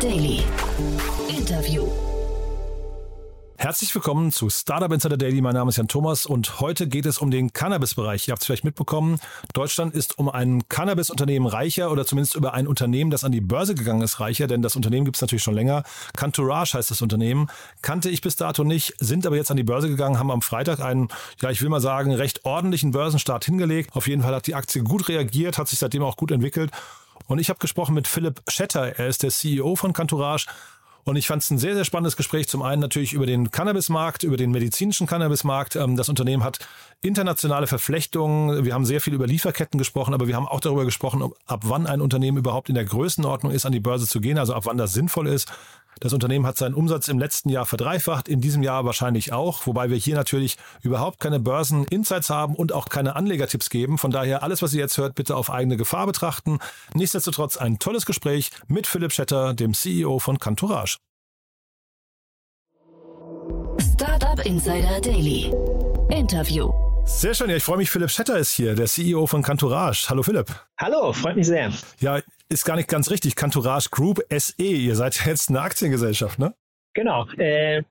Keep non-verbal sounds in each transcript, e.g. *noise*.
Daily. Interview. Herzlich willkommen zu Startup Insider Daily. Mein Name ist Jan Thomas und heute geht es um den Cannabis-Bereich. Ihr habt es vielleicht mitbekommen. Deutschland ist um ein Cannabis-Unternehmen reicher oder zumindest über ein Unternehmen, das an die Börse gegangen ist, reicher, denn das Unternehmen gibt es natürlich schon länger. Cantourage heißt das Unternehmen. Kannte ich bis dato nicht, sind aber jetzt an die Börse gegangen, haben am Freitag einen, ja, ich will mal sagen, recht ordentlichen Börsenstart hingelegt. Auf jeden Fall hat die Aktie gut reagiert, hat sich seitdem auch gut entwickelt. Und ich habe gesprochen mit Philipp Schetter. Er ist der CEO von Cantourage und ich fand es ein sehr, sehr spannendes Gespräch. Zum einen natürlich über den Cannabismarkt, über den medizinischen Cannabismarkt. Ähm, das Unternehmen hat internationale Verflechtungen. Wir haben sehr viel über Lieferketten gesprochen, aber wir haben auch darüber gesprochen, ab wann ein Unternehmen überhaupt in der Größenordnung ist, an die Börse zu gehen, also ab wann das sinnvoll ist. Das Unternehmen hat seinen Umsatz im letzten Jahr verdreifacht, in diesem Jahr wahrscheinlich auch, wobei wir hier natürlich überhaupt keine Börsen-Insights haben und auch keine Anlegertipps geben. Von daher alles, was ihr jetzt hört, bitte auf eigene Gefahr betrachten. Nichtsdestotrotz ein tolles Gespräch mit Philipp Schetter, dem CEO von Cantourage. Startup Insider Daily. Interview. Sehr schön, ja, ich freue mich, Philipp Schetter ist hier, der CEO von Cantourage. Hallo Philipp. Hallo, freut mich sehr. Ja, ist gar nicht ganz richtig. Cantourage Group SE, ihr seid jetzt eine Aktiengesellschaft, ne? Genau. Äh,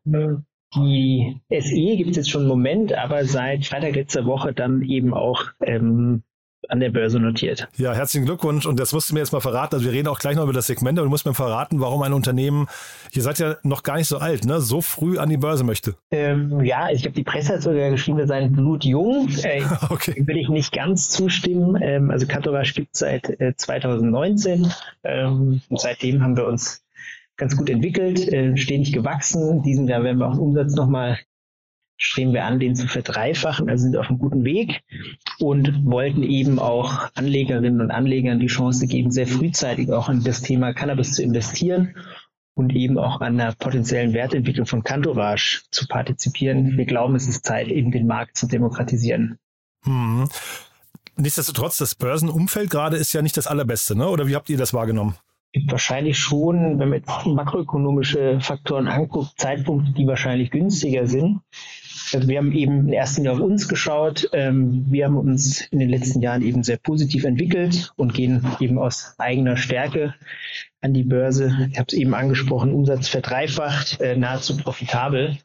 die SE gibt es jetzt schon einen Moment, aber seit Freitag letzter Woche dann eben auch ähm, an der Börse notiert. Ja, herzlichen Glückwunsch. Und das musst du mir jetzt mal verraten. Also wir reden auch gleich noch über das Segment, aber du musst mir verraten, warum ein Unternehmen, ihr seid ja noch gar nicht so alt, ne, so früh an die Börse möchte. Ähm, ja, ich glaube, die Presse hat sogar geschrieben, wir seien blutjung. Äh, *laughs* okay. Will ich nicht ganz zustimmen. Ähm, also Katorash gibt es seit äh, 2019. Ähm, und seitdem haben wir uns ganz gut entwickelt, äh, stetig gewachsen. Diesen Jahr werden wir auch den Umsatz nochmal streben wir an, den zu verdreifachen, also sind auf einem guten Weg und wollten eben auch Anlegerinnen und Anlegern die Chance geben, sehr frühzeitig auch in das Thema Cannabis zu investieren und eben auch an der potenziellen Wertentwicklung von Cantourage zu partizipieren. Wir glauben, es ist Zeit, eben den Markt zu demokratisieren. Hm. Nichtsdestotrotz, das Börsenumfeld gerade ist ja nicht das allerbeste, ne? oder wie habt ihr das wahrgenommen? Wahrscheinlich schon, wenn man jetzt makroökonomische Faktoren anguckt, Zeitpunkte, die wahrscheinlich günstiger sind. Wir haben eben in erster Linie auf uns geschaut. Ähm, wir haben uns in den letzten Jahren eben sehr positiv entwickelt und gehen eben aus eigener Stärke an die Börse. Ich habe es eben angesprochen, Umsatz verdreifacht, äh, nahezu profitabel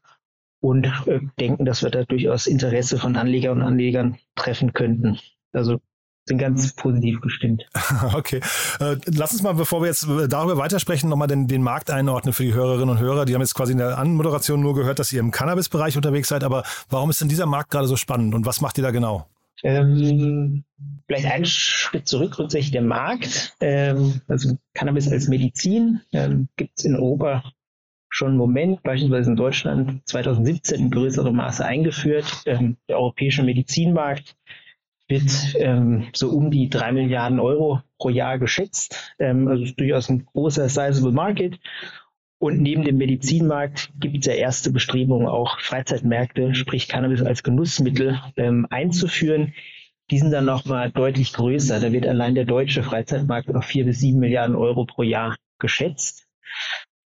und äh, denken, dass wir da durchaus Interesse von Anlegern und Anlegern treffen könnten. Also sind ganz positiv gestimmt. *laughs* Okay. Äh, lass uns mal, bevor wir jetzt darüber weitersprechen, nochmal den, den Markt einordnen für die Hörerinnen und Hörer. Die haben jetzt quasi in der Anmoderation nur gehört, dass ihr im Cannabis-Bereich unterwegs seid. Aber warum ist denn dieser Markt gerade so spannend und was macht ihr da genau? Ähm, vielleicht einen Schritt zurück, grundsätzlich der Markt. Ähm, also Cannabis als Medizin ähm, gibt es in Europa schon einen Moment, beispielsweise in Deutschland 2017 in größerem Maße eingeführt. Ähm, der europäische Medizinmarkt wird ähm, so um die drei Milliarden Euro pro Jahr geschätzt. Ähm, also durchaus ein großer sizable Market. Und neben dem Medizinmarkt gibt es ja erste Bestrebungen, auch Freizeitmärkte, sprich Cannabis als Genussmittel ähm, einzuführen. Die sind dann nochmal deutlich größer. Da wird allein der deutsche Freizeitmarkt auf vier bis sieben Milliarden Euro pro Jahr geschätzt.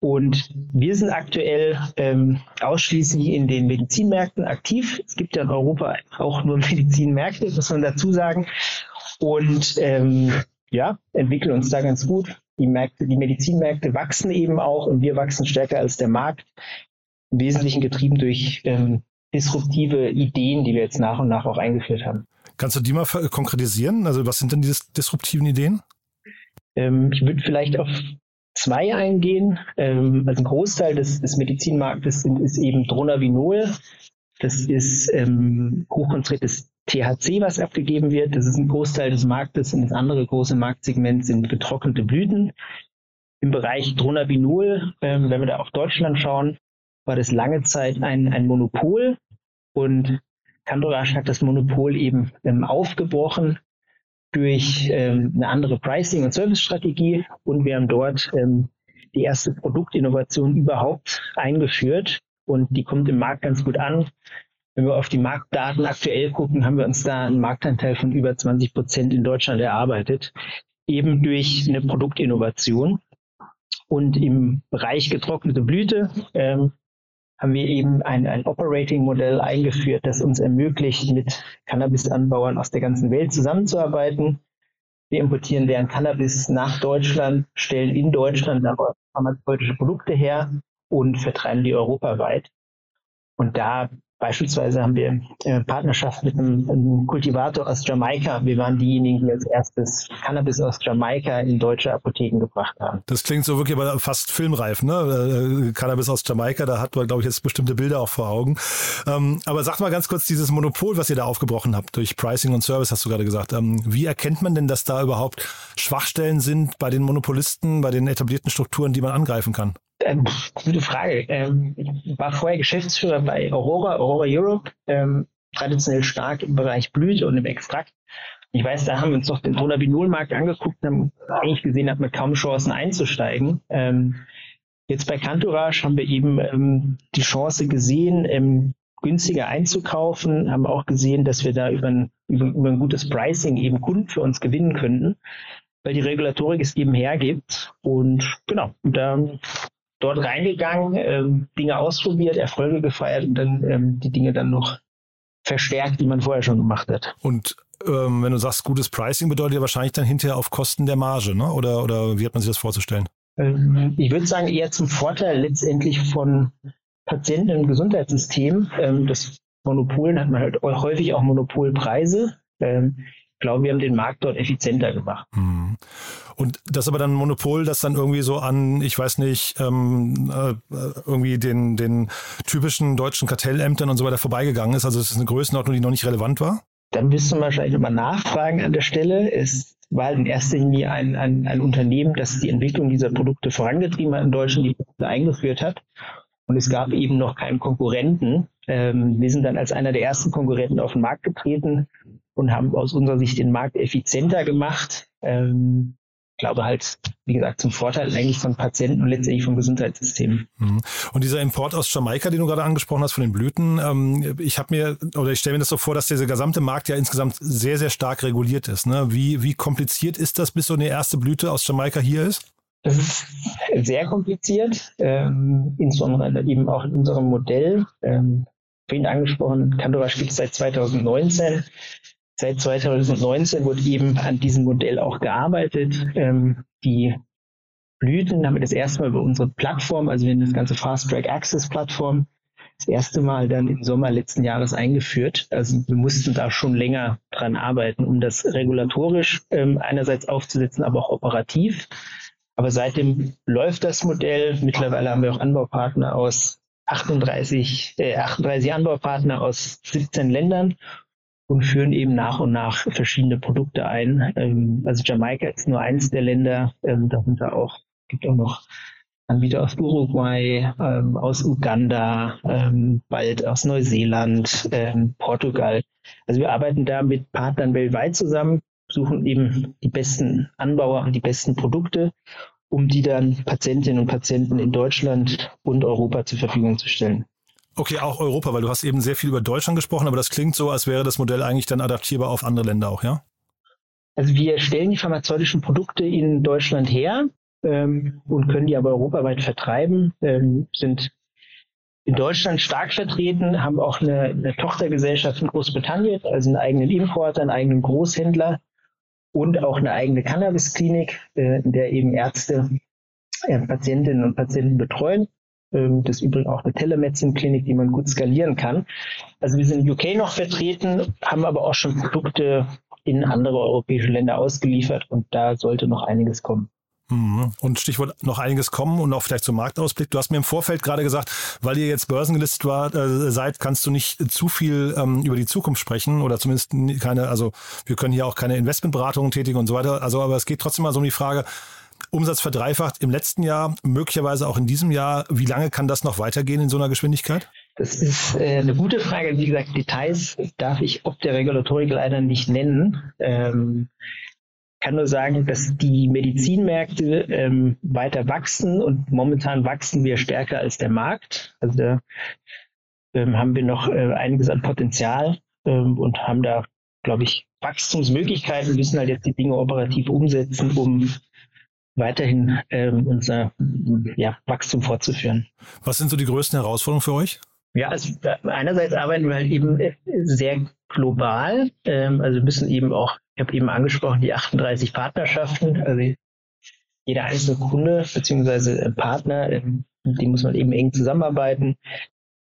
Und wir sind aktuell ähm, ausschließlich in den Medizinmärkten aktiv. Es gibt ja in Europa auch nur *laughs* Medizinmärkte, muss man dazu sagen. Und ähm, ja, entwickeln uns da ganz gut. Die Märkte, die Medizinmärkte wachsen eben auch und wir wachsen stärker als der Markt. Im Wesentlichen getrieben durch ähm, disruptive Ideen, die wir jetzt nach und nach auch eingeführt haben. Kannst du die mal konkretisieren? Also was sind denn diese disruptiven Ideen? Ähm, ich würde vielleicht auf zwei eingehen. Ähm, also ein Großteil des, des Medizinmarktes sind, ist eben Dronabinol. Das ist ähm, hochkonzentriertes THC, was abgegeben wird. Das ist ein Großteil des Marktes und das andere große Marktsegment sind getrocknete Blüten. Im Bereich Dronabinol, ähm, wenn wir da auf Deutschland schauen, war das lange Zeit ein, ein Monopol und Candorash hat das Monopol eben ähm, aufgebrochen durch ähm, eine andere Pricing- und Service-Strategie und wir haben dort ähm, die erste Produktinnovation überhaupt eingeführt und die kommt im Markt ganz gut an. Wenn wir auf die Marktdaten aktuell gucken, haben wir uns da einen Marktanteil von über 20 Prozent in Deutschland erarbeitet, eben durch eine Produktinnovation. Und im Bereich getrocknete Blüte ähm, haben wir eben ein, ein Operating-Modell eingeführt, das uns ermöglicht, mit Cannabis-Anbauern aus der ganzen Welt zusammenzuarbeiten. Wir importieren deren Cannabis nach Deutschland, stellen in Deutschland pharmazeutische Produkte her und vertreiben die europaweit. Und da Beispielsweise haben wir äh, Partnerschaft mit einem, Kultivator aus Jamaika. Wir waren diejenigen, die als erstes Cannabis aus Jamaika in deutsche Apotheken gebracht haben. Das klingt so wirklich aber fast filmreif, ne? Äh, Cannabis aus Jamaika, da hat man, glaube ich, jetzt bestimmte Bilder auch vor Augen. Ähm, aber sag mal ganz kurz, dieses Monopol, was ihr da aufgebrochen habt, durch Pricing und Service, hast du gerade gesagt. Ähm, wie erkennt man denn, dass da überhaupt Schwachstellen sind bei den Monopolisten, bei den etablierten Strukturen, die man angreifen kann? Ähm, gute Frage. Ähm, ich war vorher Geschäftsführer bei Aurora, Aurora Europe, ähm, traditionell stark im Bereich Blüte und im Extrakt. Ich weiß, da haben wir uns doch den Dronabinol-Markt angeguckt und haben eigentlich gesehen, hat man kaum Chancen einzusteigen. Ähm, jetzt bei Cantourage haben wir eben ähm, die Chance gesehen, ähm, günstiger einzukaufen, haben auch gesehen, dass wir da über ein, über, über ein gutes Pricing eben Kunden für uns gewinnen könnten, weil die Regulatorik es eben hergibt. Und genau, da dort reingegangen, ähm, Dinge ausprobiert, Erfolge gefeiert und dann ähm, die Dinge dann noch verstärkt, die man vorher schon gemacht hat. Und ähm, wenn du sagst, gutes Pricing bedeutet ja wahrscheinlich dann hinterher auf Kosten der Marge, ne? Oder, oder wie hat man sich das vorzustellen? Ähm, ich würde sagen, eher zum Vorteil letztendlich von Patienten im Gesundheitssystem. Ähm, das Monopolen hat man halt häufig auch Monopolpreise. Ich glaube, wir haben den Markt dort effizienter gemacht. Hm. Und das ist aber dann ein Monopol, das dann irgendwie so an, ich weiß nicht, ähm, äh, irgendwie den, den typischen deutschen Kartellämtern und so weiter vorbeigegangen ist. Also es ist eine Größenordnung, die noch nicht relevant war? Dann müsste man wahrscheinlich nochmal nachfragen an der Stelle. Es war in erster Linie ein, ein, ein Unternehmen, das die Entwicklung dieser Produkte vorangetrieben hat in Deutschland, die Produkte eingeführt hat. Und es gab eben noch keinen Konkurrenten. Ähm, wir sind dann als einer der ersten Konkurrenten auf den Markt getreten und haben aus unserer Sicht den Markt effizienter gemacht. Ähm, glaube halt, wie gesagt, zum Vorteil eigentlich von Patienten und letztendlich vom Gesundheitssystem. Mhm. Und dieser Import aus Jamaika, den du gerade angesprochen hast, von den Blüten, ähm, ich habe mir, oder ich stelle mir das so vor, dass dieser gesamte Markt ja insgesamt sehr, sehr stark reguliert ist. Ne? Wie, wie kompliziert ist das, bis so eine erste Blüte aus Jamaika hier ist? Das ist sehr kompliziert, ähm, insbesondere eben auch in unserem Modell. Ähm, vorhin angesprochen, Cantora gibt es seit 2019. Seit 2019 wurde eben an diesem Modell auch gearbeitet. Ähm, die Blüten haben wir das erste Mal über unsere Plattform, also wir haben das ganze Fast Track Access Plattform, das erste Mal dann im Sommer letzten Jahres eingeführt. Also wir mussten da schon länger dran arbeiten, um das regulatorisch ähm, einerseits aufzusetzen, aber auch operativ. Aber seitdem läuft das Modell. Mittlerweile haben wir auch Anbaupartner aus 38, äh, 38 Anbaupartner aus 17 Ländern und führen eben nach und nach verschiedene Produkte ein. Ähm, also Jamaika ist nur eins der Länder, ähm, darunter auch gibt auch noch Anbieter aus Uruguay, ähm, aus Uganda, ähm, bald aus Neuseeland, ähm, Portugal. Also wir arbeiten da mit Partnern weltweit zusammen, suchen eben die besten Anbauer und die besten Produkte, um die dann Patientinnen und Patienten in Deutschland und Europa zur Verfügung zu stellen. Okay, auch Europa, weil du hast eben sehr viel über Deutschland gesprochen, aber das klingt so, als wäre das Modell eigentlich dann adaptierbar auf andere Länder auch, ja? Also wir stellen die pharmazeutischen Produkte in Deutschland her ähm, und können die aber europaweit vertreiben, ähm, sind in Deutschland stark vertreten, haben auch eine, eine Tochtergesellschaft in Großbritannien, also einen eigenen Importer, einen eigenen Großhändler und auch eine eigene Cannabisklinik, äh, in der eben Ärzte äh, Patientinnen und Patienten betreuen. Ähm, das ist übrigens auch eine Telemedicine-Klinik, die man gut skalieren kann. Also wir sind in UK noch vertreten, haben aber auch schon Produkte in andere europäische Länder ausgeliefert und da sollte noch einiges kommen. Mhm. Und Stichwort noch einiges kommen und auch vielleicht zum Marktausblick. Du hast mir im Vorfeld gerade gesagt, weil ihr jetzt börsengelistet war, äh, seid, kannst du nicht zu viel ähm, über die Zukunft sprechen oder zumindest keine, also wir können hier auch keine Investmentberatungen tätigen und so weiter. Also, aber es geht trotzdem mal so um die Frage, Umsatz verdreifacht im letzten Jahr, möglicherweise auch in diesem Jahr. Wie lange kann das noch weitergehen in so einer Geschwindigkeit? Das ist äh, eine gute Frage. Wie gesagt, Details darf ich ob der Regulatorik leider nicht nennen. Ähm, kann nur sagen, dass die Medizinmärkte ähm, weiter wachsen und momentan wachsen wir stärker als der Markt. Also da ähm, haben wir noch äh, einiges an Potenzial ähm, und haben da, glaube ich, Wachstumsmöglichkeiten, müssen halt jetzt die Dinge operativ umsetzen, um weiterhin ähm, unser ja, Wachstum fortzuführen. Was sind so die größten Herausforderungen für euch? Ja, also einerseits arbeiten wir halt eben sehr global, ähm, also müssen eben auch Ich habe eben angesprochen, die 38 Partnerschaften. Also jeder einzelne Kunde bzw. Partner, ähm, mit dem muss man eben eng zusammenarbeiten,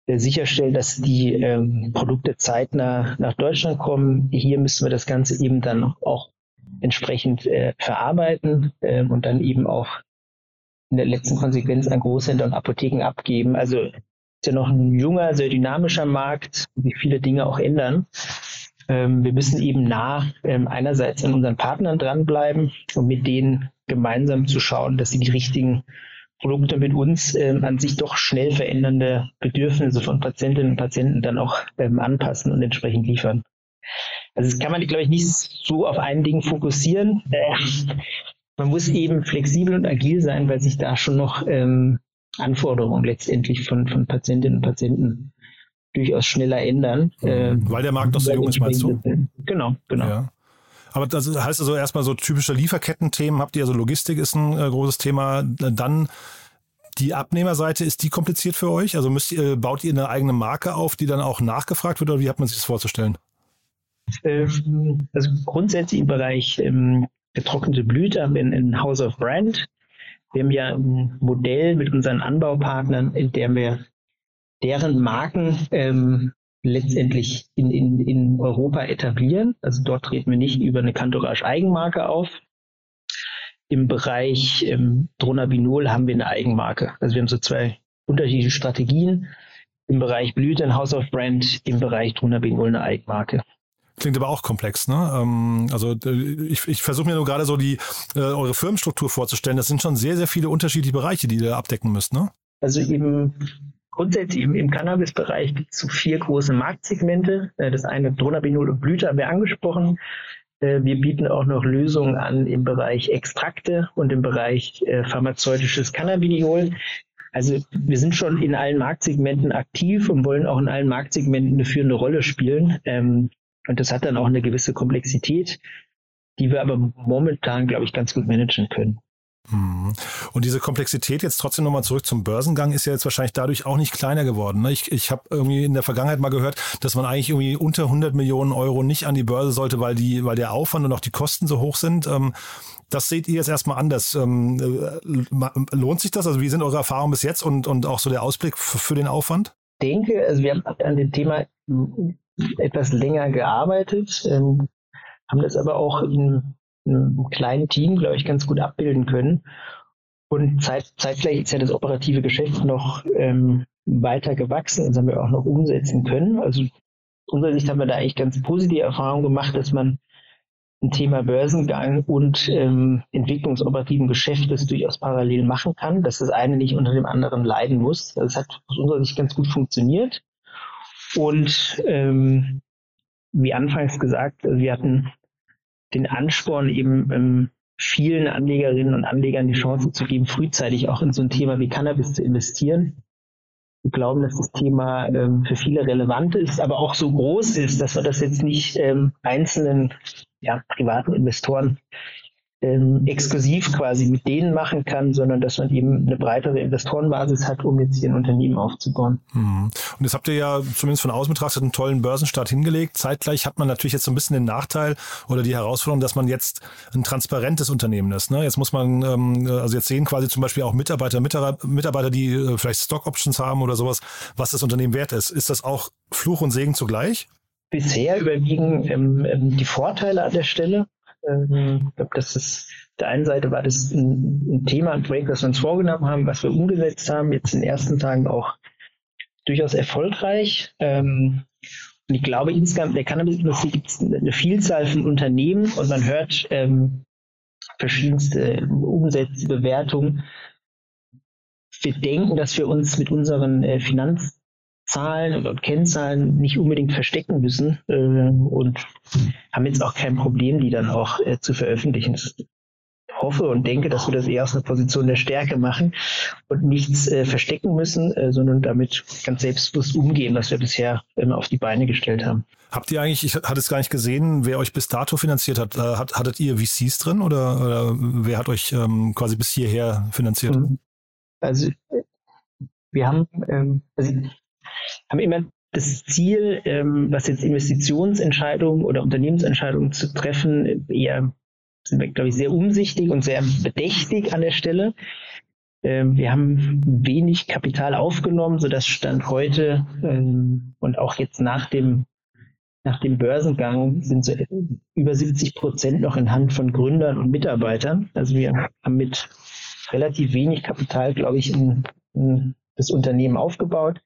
sicherstellen, dass die ähm, Produkte zeitnah nach Deutschland kommen. Hier müssen wir das Ganze eben dann auch entsprechend äh, verarbeiten äh, und dann eben auch in der letzten Konsequenz an Großhändler und Apotheken abgeben. Also ist ja noch ein junger, sehr dynamischer Markt, wie viele Dinge auch ändern. Ähm, wir müssen eben nah ähm, einerseits an unseren Partnern dranbleiben und mit denen gemeinsam zu schauen, dass sie die richtigen Produkte mit uns ähm, an sich doch schnell verändernde Bedürfnisse von Patientinnen und Patienten dann auch ähm, anpassen und entsprechend liefern. Also das kann man, glaube ich, nicht so auf ein Ding fokussieren. Äh, man muss eben flexibel und agil sein, weil sich da schon noch ähm, Anforderungen letztendlich von, von Patientinnen und Patienten durchaus schneller ändern. Äh, weil der Markt noch so jung ist, meinst du? Genau, genau. Ja. Aber das heißt also erstmal so typische Lieferkettenthemen habt ihr, also Logistik ist ein äh, großes Thema. Dann die Abnehmerseite, ist die kompliziert für euch? Also müsst ihr, baut ihr eine eigene Marke auf, die dann auch nachgefragt wird oder wie hat man sich das vorzustellen? Ähm, also grundsätzlich im Bereich ähm, getrocknete Blüte haben wir in House of Brand. Wir haben ja ein Modell mit unseren Anbaupartnern, in dem wir deren Marken ähm, letztendlich in, in, in Europa etablieren. Also dort treten wir nicht über eine Cantourage Eigenmarke auf. Im Bereich ähm, Dronabinol haben wir eine Eigenmarke. Also wir haben so zwei unterschiedliche Strategien. Im Bereich Blüte ein House of Brand, im Bereich Dronabinol eine Eigenmarke. Klingt aber auch komplex, ne? Ähm, also ich, ich versuche mir nur gerade so die äh, eure Firmenstruktur vorzustellen. Das sind schon sehr, sehr viele unterschiedliche Bereiche, die ihr abdecken müsst, ne? Also eben grundsätzlich im, im Cannabis-Bereich gibt es so vier große Marktsegmente. Äh, das eine Dronabinol und Blüte haben wir angesprochen. Äh, wir bieten auch noch Lösungen an im Bereich Extrakte und im Bereich äh, pharmazeutisches Cannabidiol. Also wir sind schon in allen Marktsegmenten aktiv und wollen auch in allen Marktsegmenten eine führende Rolle spielen. Und das hat dann auch eine gewisse Komplexität, die wir aber momentan, glaube ich, ganz gut managen können. Mhm. Und diese Komplexität jetzt trotzdem nochmal zurück zum Börsengang ist ja jetzt wahrscheinlich dadurch auch nicht kleiner geworden. Ne? Ich, ich habe irgendwie in der Vergangenheit mal gehört, dass man eigentlich irgendwie unter 100 Millionen Euro nicht an die Börse sollte, weil die, weil der Aufwand und auch die Kosten so hoch sind. Ähm, das seht ihr jetzt erstmal anders. Ähm, äh, lohnt sich das? Also wie sind eure Erfahrungen bis jetzt und, und auch so der Ausblick für den Aufwand? Ich denke, also wir haben an dem Thema etwas länger gearbeitet, ähm, haben das aber auch in einem kleinen Team, glaube ich, ganz gut abbilden können. Und zeit, zeitgleich ist ja das operative Geschäft noch ähm, weiter gewachsen. Das haben wir auch noch umsetzen können. Also unserer Sicht haben wir da eigentlich ganz positive Erfahrungen gemacht, dass man ein Thema Börsengang und ähm, entwicklungsoperativen Geschäftes durchaus parallel machen kann, dass das eine nicht unter dem anderen leiden muss. Das hat aus unserer Sicht ganz gut funktioniert. Und ähm, wie anfangs gesagt, wir hatten den Ansporn, eben ähm, vielen Anlegerinnen und Anlegern die Chance zu geben, frühzeitig auch in so ein Thema wie Cannabis zu investieren. Wir glauben, dass das Thema ähm, für viele relevant ist, aber auch so groß ist, dass wir das jetzt nicht ähm, einzelnen ja, privaten Investoren ähm, exklusiv quasi mit denen machen kann, sondern dass man eben eine breitere Investorenbasis hat, um jetzt hier ein Unternehmen aufzubauen. Mhm. Und jetzt habt ihr ja zumindest von außen betrachtet einen tollen Börsenstart hingelegt. Zeitgleich hat man natürlich jetzt so ein bisschen den Nachteil oder die Herausforderung, dass man jetzt ein transparentes Unternehmen ist. Ne? Jetzt muss man, ähm, also jetzt sehen quasi zum Beispiel auch Mitarbeiter, Mitarbeiter, die äh, vielleicht Stock Options haben oder sowas, was das Unternehmen wert ist. Ist das auch Fluch und Segen zugleich? Bisher überwiegen ähm, ähm die Vorteile an der Stelle. Ähm, ich glaube, das ist der einen Seite war das ein, ein Thema, ein Projekt, das wir uns vorgenommen haben, was wir umgesetzt haben, jetzt in den ersten Tagen auch durchaus erfolgreich. Ähm, und ich glaube, insgesamt der Cannabisindustrie gibt es eine Vielzahl von Unternehmen und man hört ähm, verschiedenste Umsätze, Bewertungen. Wir denken, dass wir uns mit unseren äh, Finanz Zahlen und Kennzahlen nicht unbedingt verstecken müssen äh, und haben jetzt auch kein Problem, die dann auch äh, zu veröffentlichen. Ich hoffe und denke, dass wir das eher aus einer Position der Stärke machen und nichts äh, verstecken müssen, äh, sondern damit ganz selbstbewusst umgehen, was wir bisher immer auf die Beine gestellt haben. Habt ihr eigentlich, ich hatte es gar nicht gesehen, wer euch bis dato finanziert hat, äh, hat hattet ihr VCs drin oder, oder wer hat euch ähm, quasi bis hierher finanziert? Also wir haben, ähm, also haben immer das Ziel, ähm, was jetzt Investitionsentscheidungen oder Unternehmensentscheidungen zu treffen, eher sind wir, glaube ich, sehr umsichtig und sehr bedächtig an der Stelle. Ähm, wir haben wenig Kapital aufgenommen, sodass Stand heute ähm, und auch jetzt nach dem, nach dem Börsengang sind so über 70 Prozent noch in Hand von Gründern und Mitarbeitern. Also wir haben mit relativ wenig Kapital, glaube ich, in, in das Unternehmen aufgebaut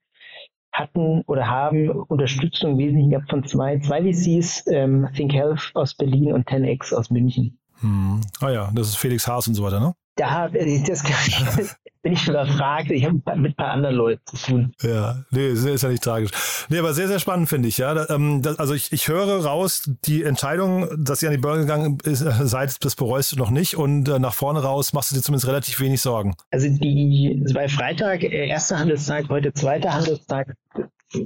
hatten oder haben Unterstützung im Wesentlichen gehabt von zwei, zwei VCs, ähm, Think Health aus Berlin und 10x aus München. Hm. Ah ja, das ist Felix Haas und so weiter, ne? Da das, *laughs* bin ich überfragt. Ich habe mit ein paar anderen Leuten zu tun. Ja, nee, ist ja nicht tragisch. Nee, aber sehr, sehr spannend finde ich, ja. Ähm, also ich, ich höre raus, die Entscheidung, dass ihr an die Börse gegangen seid, das bereust du noch nicht und äh, nach vorne raus machst du dir zumindest relativ wenig Sorgen. Also die, es war Freitag, äh, erster Handelstag, heute zweiter Handelstag.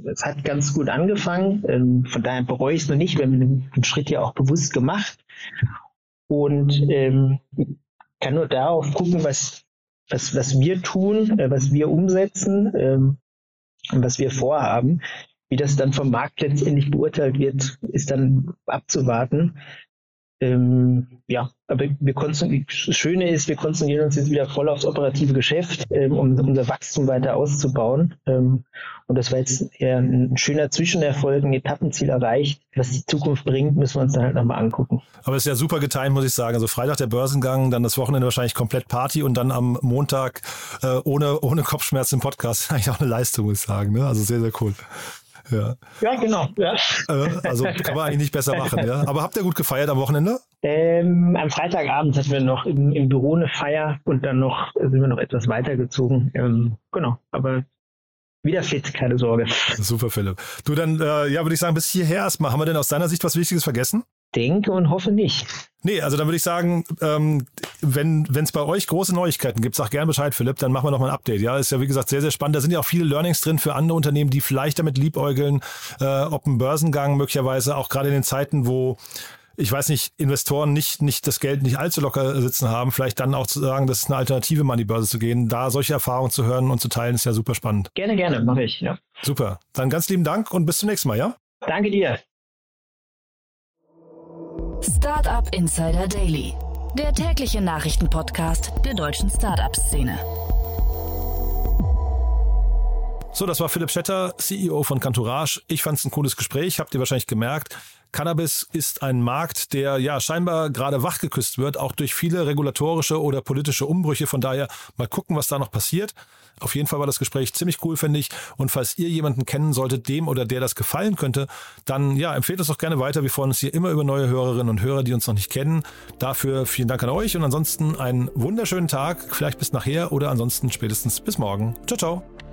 Es hat ganz gut angefangen. Ähm, von daher bereue ich es noch nicht. Wir haben den Schritt ja auch bewusst gemacht. Und ähm, kann nur darauf gucken, was, was, was wir tun, äh, was wir umsetzen ähm, und was wir vorhaben. Wie das dann vom Markt letztendlich beurteilt wird, ist dann abzuwarten. Ähm, ja, aber wir das Schöne ist, wir konzentrieren uns jetzt wieder voll aufs operative Geschäft, ähm, um unser Wachstum weiter auszubauen. Ähm, und das war jetzt eher ein schöner Zwischenerfolg, ein Etappenziel erreicht. Was die Zukunft bringt, müssen wir uns dann halt nochmal angucken. Aber es ist ja super geteilt, muss ich sagen. Also Freitag der Börsengang, dann das Wochenende wahrscheinlich komplett Party und dann am Montag äh, ohne, ohne Kopfschmerzen im Podcast. *laughs* Eigentlich auch eine Leistung, muss ich sagen. Ne? Also sehr, sehr cool. Ja, ja genau. Ja. Äh, also kann man eigentlich nicht besser machen. Ja. Aber habt ihr gut gefeiert am Wochenende? Ähm, am Freitagabend hatten wir noch im, im, Büro eine Feier und dann noch sind wir noch etwas weitergezogen. Ähm, genau, aber wieder fit, keine Sorge. Super, Philipp. Du dann, äh, ja, würde ich sagen, bis hierher erstmal. Haben wir denn aus deiner Sicht was Wichtiges vergessen? Denke und hoffe nicht. Nee, also dann würde ich sagen, ähm, wenn es bei euch große Neuigkeiten gibt, sag gerne Bescheid, Philipp, dann machen wir nochmal ein Update. Ja, ist ja wie gesagt sehr, sehr spannend. Da sind ja auch viele Learnings drin für andere Unternehmen, die vielleicht damit liebäugeln, äh, ob ein Börsengang möglicherweise auch gerade in den Zeiten, wo ich weiß nicht, Investoren nicht, nicht das Geld nicht allzu locker sitzen haben, vielleicht dann auch zu sagen, das ist eine Alternative, mal an die Börse zu gehen. Da solche Erfahrungen zu hören und zu teilen, ist ja super spannend. Gerne, gerne, mache ich, ja. Super. Dann ganz lieben Dank und bis zum nächsten Mal, ja? Danke dir. Startup Insider Daily, der tägliche Nachrichtenpodcast der deutschen Startup-Szene. So, das war Philipp Schetter, CEO von Cantourage. Ich fand es ein cooles Gespräch, habt ihr wahrscheinlich gemerkt. Cannabis ist ein Markt, der ja scheinbar gerade wachgeküsst wird, auch durch viele regulatorische oder politische Umbrüche. Von daher mal gucken, was da noch passiert. Auf jeden Fall war das Gespräch ziemlich cool, finde ich. Und falls ihr jemanden kennen solltet, dem oder der das gefallen könnte, dann ja, empfehlt es doch gerne weiter. Wir freuen uns hier immer über neue Hörerinnen und Hörer, die uns noch nicht kennen. Dafür vielen Dank an euch und ansonsten einen wunderschönen Tag. Vielleicht bis nachher oder ansonsten spätestens bis morgen. Ciao, ciao.